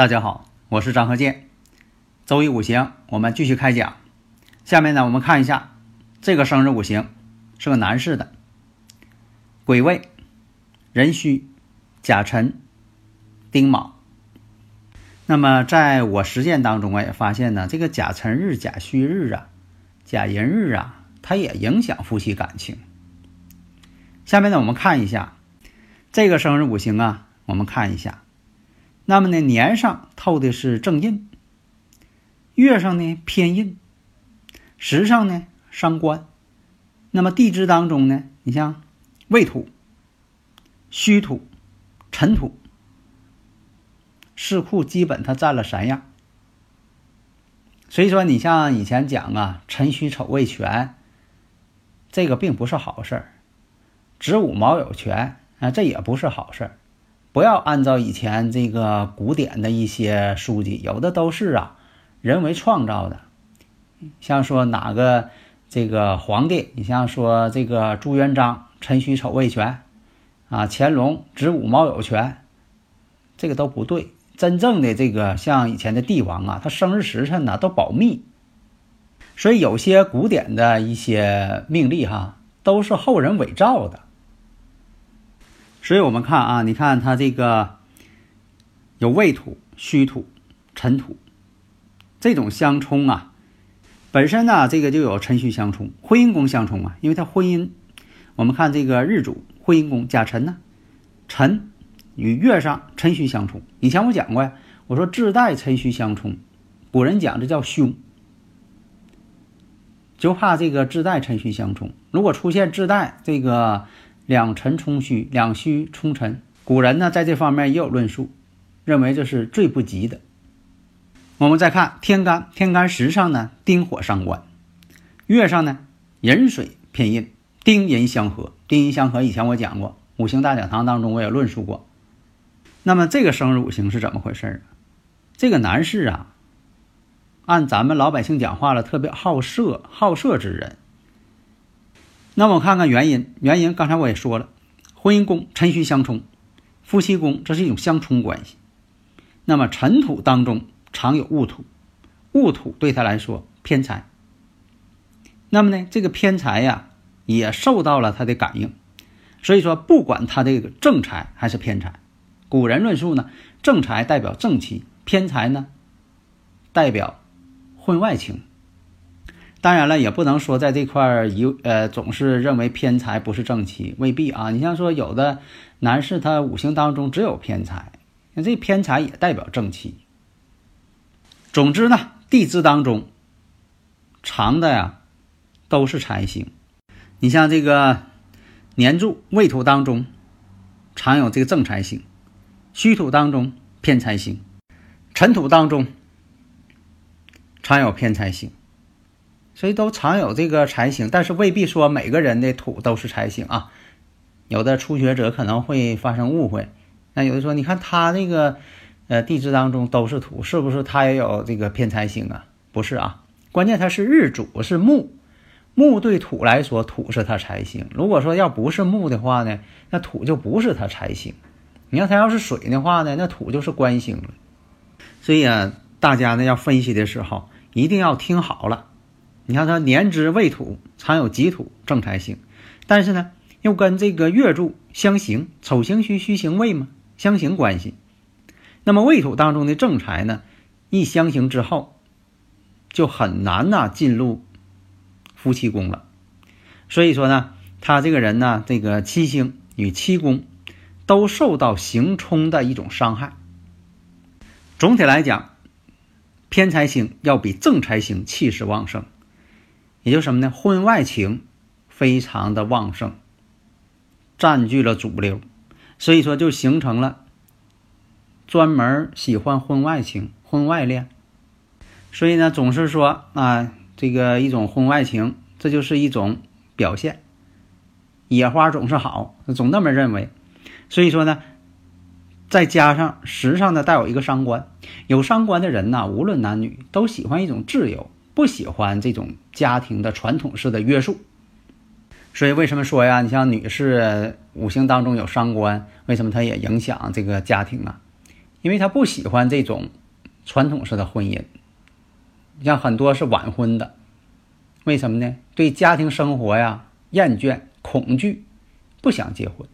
大家好，我是张和建。周易五行，我们继续开讲。下面呢，我们看一下这个生日五行是个男士的，癸未、壬戌、甲辰、丁卯。那么在我实践当中，我也发现呢，这个甲辰日、甲戌日啊、甲寅日啊，它也影响夫妻感情。下面呢，我们看一下这个生日五行啊，我们看一下。那么呢，年上透的是正印，月上呢偏印，时上呢伤官。那么地支当中呢，你像未土、戌土、辰土，四库基本它占了三样。所以说，你像以前讲啊，辰戌丑未全，这个并不是好事儿；子午卯酉全啊，这也不是好事儿。不要按照以前这个古典的一些书籍，有的都是啊人为创造的。像说哪个这个皇帝，你像说这个朱元璋辰戌丑未全，啊乾隆子午卯酉全，这个都不对。真正的这个像以前的帝王啊，他生日时辰呢都保密，所以有些古典的一些命例哈，都是后人伪造的。所以我们看啊，你看它这个有未土、戌土、辰土这种相冲啊，本身呢这个就有辰戌相冲，婚姻宫相冲啊，因为它婚姻，我们看这个日主婚姻宫甲辰呢，辰与月上辰戌相冲。以前我讲过呀，我说自带辰戌相冲，古人讲这叫凶，就怕这个自带辰戌相冲。如果出现自带这个。两辰冲虚，两虚冲辰。古人呢，在这方面也有论述，认为这是最不吉的。我们再看天干，天干时上呢，丁火伤官；月上呢，壬水偏印，丁寅相合。丁寅相合，以前我讲过，五行大讲堂当中我也论述过。那么这个生日五行是怎么回事呢这个男士啊，按咱们老百姓讲话了，特别好色，好色之人。那么我看看原因，原因刚才我也说了，婚姻宫辰戌相冲，夫妻宫这是一种相冲关系。那么辰土当中常有戊土，戊土对他来说偏财。那么呢，这个偏财呀也受到了他的感应，所以说不管他这个正财还是偏财，古人论述呢，正财代表正妻，偏财呢代表婚外情。当然了，也不能说在这块儿一呃总是认为偏财不是正妻，未必啊。你像说有的男士他五行当中只有偏财，那这偏财也代表正妻。总之呢，地支当中长的呀都是财星。你像这个年柱未土当中常有这个正财星，戌土当中偏财星，辰土当中常有偏财星。所以都常有这个财星，但是未必说每个人的土都是财星啊。有的初学者可能会发生误会。那有的说，你看他那个呃地支当中都是土，是不是他也有这个偏财星啊？不是啊，关键他是日主是木，木对土来说，土是他财星。如果说要不是木的话呢，那土就不是他财星。你看他要是水的话呢，那土就是官星了。所以啊，大家呢要分析的时候一定要听好了。你看，他年支未土常有己土正财星，但是呢，又跟这个月柱相刑，丑刑戌戌刑未嘛，相刑关系。那么未土当中的正财呢，一相刑之后，就很难呐进入夫妻宫了。所以说呢，他这个人呢，这个七星与七宫都受到刑冲的一种伤害。总体来讲，偏财星要比正财星气势旺盛，也就什么呢？婚外情非常的旺盛，占据了主流，所以说就形成了专门喜欢婚外情、婚外恋。所以呢，总是说啊，这个一种婚外情，这就是一种表现。野花总是好，总那么认为。所以说呢，再加上时尚的带有一个伤官，有伤官的人呢，无论男女都喜欢一种自由，不喜欢这种家庭的传统式的约束。所以为什么说呀？你像女士五行当中有伤官，为什么她也影响这个家庭啊？因为她不喜欢这种传统式的婚姻。你像很多是晚婚的，为什么呢？对家庭生活呀厌倦、恐惧，不想结婚。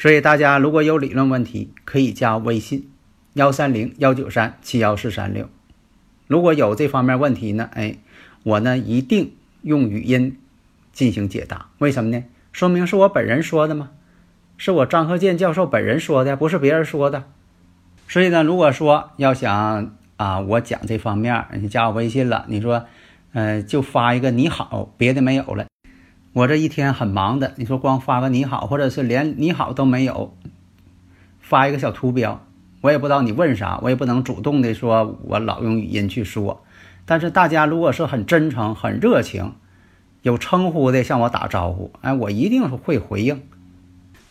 所以大家如果有理论问题，可以加微信幺三零幺九三七幺四三六。如果有这方面问题呢，哎，我呢一定用语音进行解答。为什么呢？说明是我本人说的吗？是我张鹤健教授本人说的，不是别人说的。所以呢，如果说要想啊，我讲这方面，你加我微信了，你说，呃，就发一个你好，别的没有了。我这一天很忙的，你说光发个你好，或者是连你好都没有，发一个小图标，我也不知道你问啥，我也不能主动的说，我老用语音去说。但是大家如果是很真诚、很热情，有称呼的向我打招呼，哎，我一定会回应。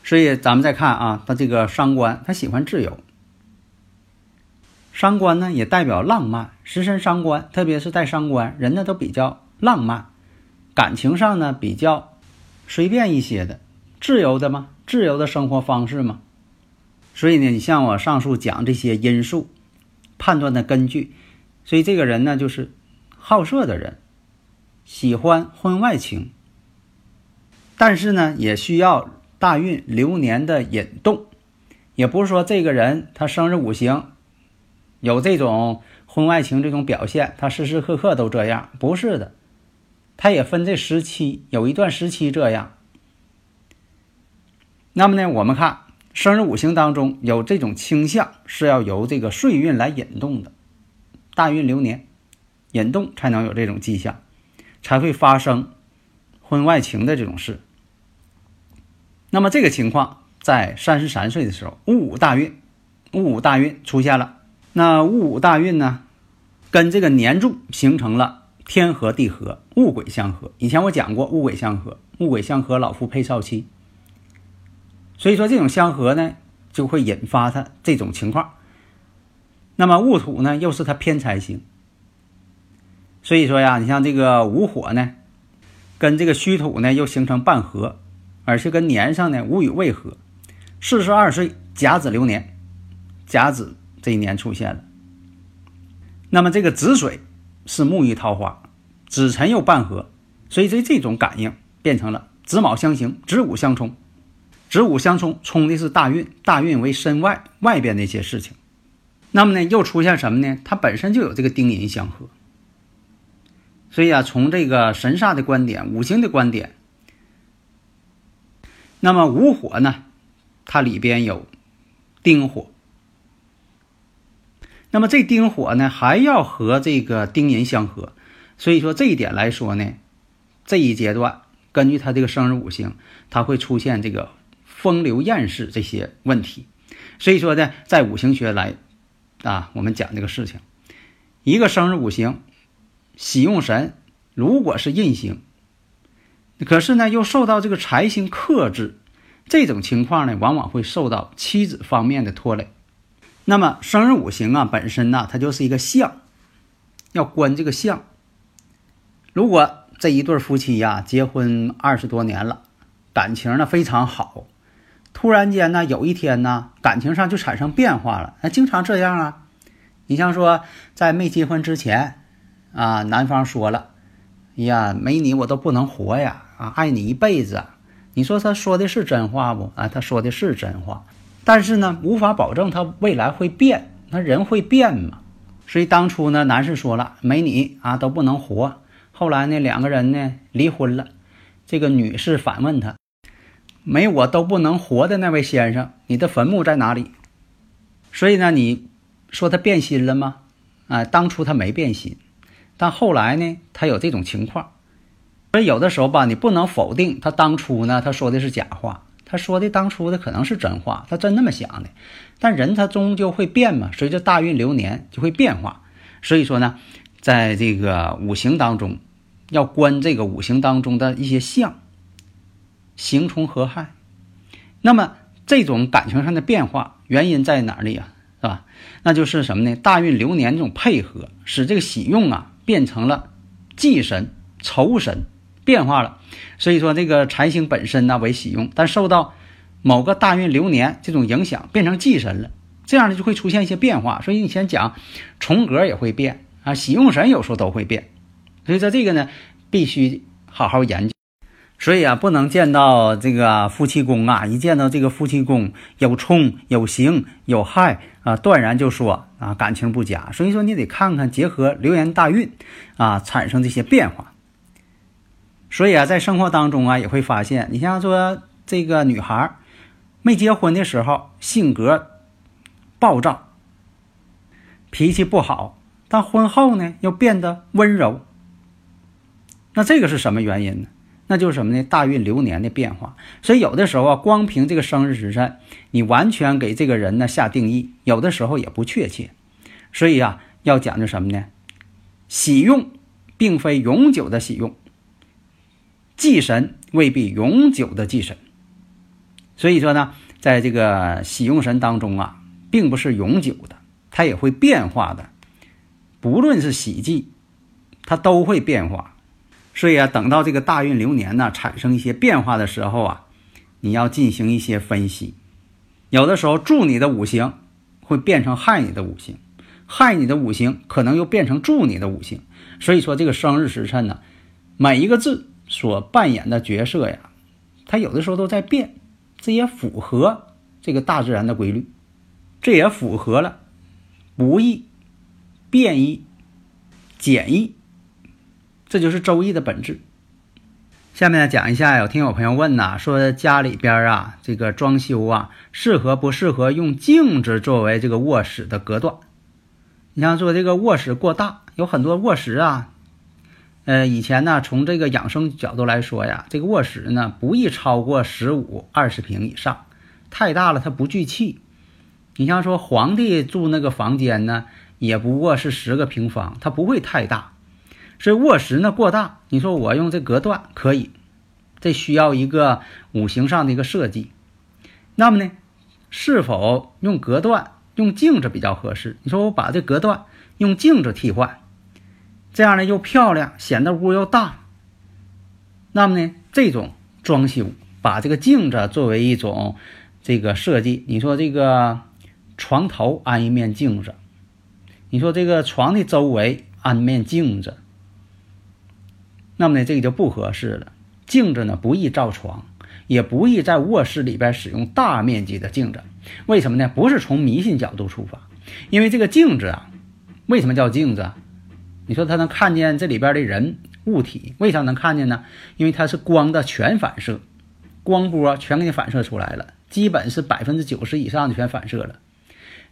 所以咱们再看啊，他这个伤官，他喜欢自由。伤官呢，也代表浪漫，食神伤官，特别是带伤官，人呢都比较浪漫。感情上呢比较随便一些的，自由的嘛，自由的生活方式嘛。所以呢，你像我上述讲这些因素判断的根据，所以这个人呢就是好色的人，喜欢婚外情，但是呢也需要大运流年的引动，也不是说这个人他生日五行有这种婚外情这种表现，他时时刻刻都这样，不是的。他也分这时期，有一段时期这样。那么呢，我们看生日五行当中有这种倾向，是要由这个岁运来引动的，大运流年引动才能有这种迹象，才会发生婚外情的这种事。那么这个情况在三十三岁的时候，戊午大运，戊午大运出现了。那戊午大运呢，跟这个年柱形成了。天合地合，戊癸相合。以前我讲过，戊癸相合，戊癸相合，老夫配少妻。所以说这种相合呢，就会引发他这种情况。那么戊土呢，又是他偏财星。所以说呀，你像这个午火呢，跟这个戌土呢又形成半合，而且跟年上呢无与未合。四十二岁甲子流年，甲子这一年出现了。那么这个子水。是木遇桃花，子辰又半合，所以这这种感应变成了子卯相刑，子午相冲，子午相冲，冲的是大运，大运为身外外边的一些事情。那么呢，又出现什么呢？它本身就有这个丁寅相合，所以啊，从这个神煞的观点，五行的观点，那么午火呢，它里边有丁火。那么这丁火呢，还要和这个丁寅相合，所以说这一点来说呢，这一阶段根据他这个生日五行，他会出现这个风流艳事这些问题。所以说呢，在五行学来啊，我们讲这个事情，一个生日五行喜用神如果是印星，可是呢又受到这个财星克制，这种情况呢，往往会受到妻子方面的拖累。那么生日五行啊，本身呢，它就是一个相，要观这个相。如果这一对夫妻呀，结婚二十多年了，感情呢非常好，突然间呢，有一天呢，感情上就产生变化了。那经常这样啊。你像说，在没结婚之前，啊，男方说了，呀，没你我都不能活呀，啊，爱你一辈子。你说他说的是真话不？啊，他说的是真话。但是呢，无法保证他未来会变，那人会变嘛？所以当初呢，男士说了，没你啊都不能活。后来呢，两个人呢离婚了。这个女士反问他，没我都不能活的那位先生，你的坟墓在哪里？所以呢，你说他变心了吗？啊，当初他没变心，但后来呢，他有这种情况。所以有的时候吧，你不能否定他当初呢，他说的是假话，他说的当初的可能是真话，他真那么想的。但人他终究会变嘛，随着大运流年就会变化。所以说呢，在这个五行当中，要观这个五行当中的一些象，刑冲合害。那么这种感情上的变化原因在哪里啊？是吧？那就是什么呢？大运流年这种配合，使这个喜用啊变成了忌神、仇神。变化了，所以说这个财星本身呢为喜用，但受到某个大运流年这种影响，变成忌神了，这样呢就会出现一些变化。所以你先讲重格也会变啊，喜用神有时候都会变，所以说这个呢必须好好研究。所以啊，不能见到这个夫妻宫啊，一见到这个夫妻宫有冲有刑有害啊，断然就说啊感情不佳。所以说你得看看结合流年大运啊产生这些变化。所以啊，在生活当中啊，也会发现，你像说这个女孩没结婚的时候，性格暴躁，脾气不好，但婚后呢，又变得温柔。那这个是什么原因呢？那就是什么呢？大运流年的变化。所以有的时候啊，光凭这个生日时辰，你完全给这个人呢下定义，有的时候也不确切。所以啊，要讲究什么呢？喜用并非永久的喜用。忌神未必永久的忌神，所以说呢，在这个喜用神当中啊，并不是永久的，它也会变化的。不论是喜忌，它都会变化。所以啊，等到这个大运流年呢产生一些变化的时候啊，你要进行一些分析。有的时候助你的五行会变成害你的五行，害你的五行可能又变成助你的五行。所以说这个生日时辰呢，每一个字。所扮演的角色呀，他有的时候都在变，这也符合这个大自然的规律，这也符合了不易、变易、简易，这就是周易的本质。下面呢讲一下，有听友朋友问呐，说家里边啊这个装修啊，适合不适合用镜子作为这个卧室的隔断？你像说这个卧室过大，有很多卧室啊。呃，以前呢，从这个养生角度来说呀，这个卧室呢不宜超过十五二十平以上，太大了它不聚气。你像说皇帝住那个房间呢，也不过是十个平方，它不会太大。所以卧室呢过大，你说我用这隔断可以，这需要一个五行上的一个设计。那么呢，是否用隔断用镜子比较合适？你说我把这隔断用镜子替换。这样呢又漂亮，显得屋又大。那么呢，这种装修把这个镜子作为一种这个设计，你说这个床头安一面镜子，你说这个床的周围安面镜子，那么呢这个就不合适了。镜子呢不易照床，也不宜在卧室里边使用大面积的镜子。为什么呢？不是从迷信角度出发，因为这个镜子啊，为什么叫镜子？你说它能看见这里边的人物体，为啥能看见呢？因为它是光的全反射，光波全给你反射出来了，基本是百分之九十以上的全反射了，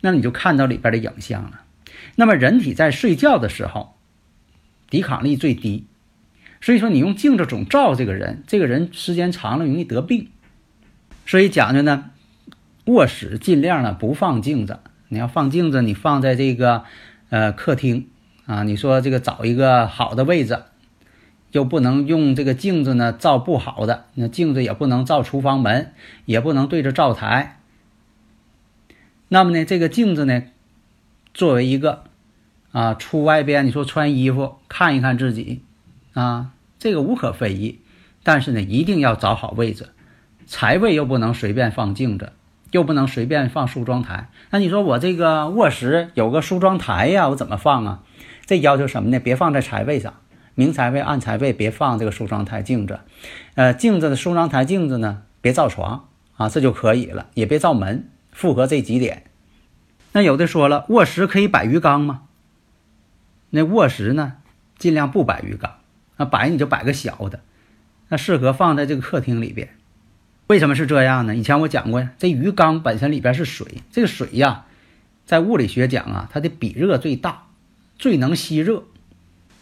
那么你就看到里边的影像了。那么人体在睡觉的时候，抵抗力最低，所以说你用镜子总照这个人，这个人时间长了容易得病。所以讲究呢，卧室尽量呢不放镜子，你要放镜子，你放在这个呃客厅。啊，你说这个找一个好的位置，又不能用这个镜子呢照不好的，那镜子也不能照厨房门，也不能对着灶台。那么呢，这个镜子呢，作为一个啊出外边，你说穿衣服看一看自己啊，这个无可非议。但是呢，一定要找好位置，财位又不能随便放镜子，又不能随便放梳妆台。那你说我这个卧室有个梳妆台呀，我怎么放啊？这要求什么呢？别放在财位上，明财位、暗财位别放这个梳妆台镜子，呃，镜子的梳妆台镜子呢，别照床啊，这就可以了，也别照门，符合这几点。那有的说了，卧室可以摆鱼缸吗？那卧室呢，尽量不摆鱼缸，那摆你就摆个小的，那适合放在这个客厅里边。为什么是这样呢？以前我讲过呀，这鱼缸本身里边是水，这个水呀，在物理学讲啊，它的比热最大。最能吸热，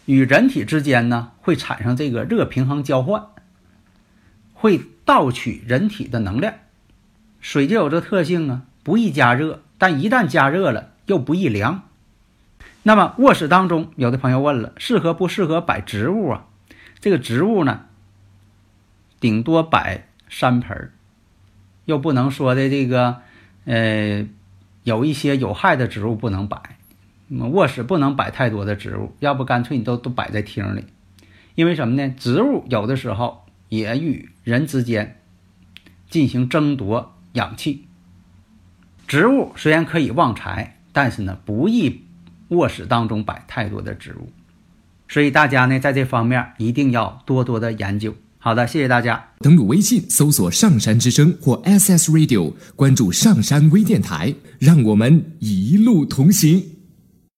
与人体之间呢会产生这个热平衡交换，会盗取人体的能量。水就有这特性啊，不易加热，但一旦加热了又不易凉。那么卧室当中，有的朋友问了，适合不适合摆植物啊？这个植物呢，顶多摆三盆儿，又不能说的这个，呃，有一些有害的植物不能摆。卧室不能摆太多的植物，要不干脆你都都摆在厅里。因为什么呢？植物有的时候也与人之间进行争夺氧气。植物虽然可以旺财，但是呢，不易卧室当中摆太多的植物。所以大家呢，在这方面一定要多多的研究。好的，谢谢大家。登录微信搜索“上山之声”或 SS Radio，关注上山微电台，让我们一路同行。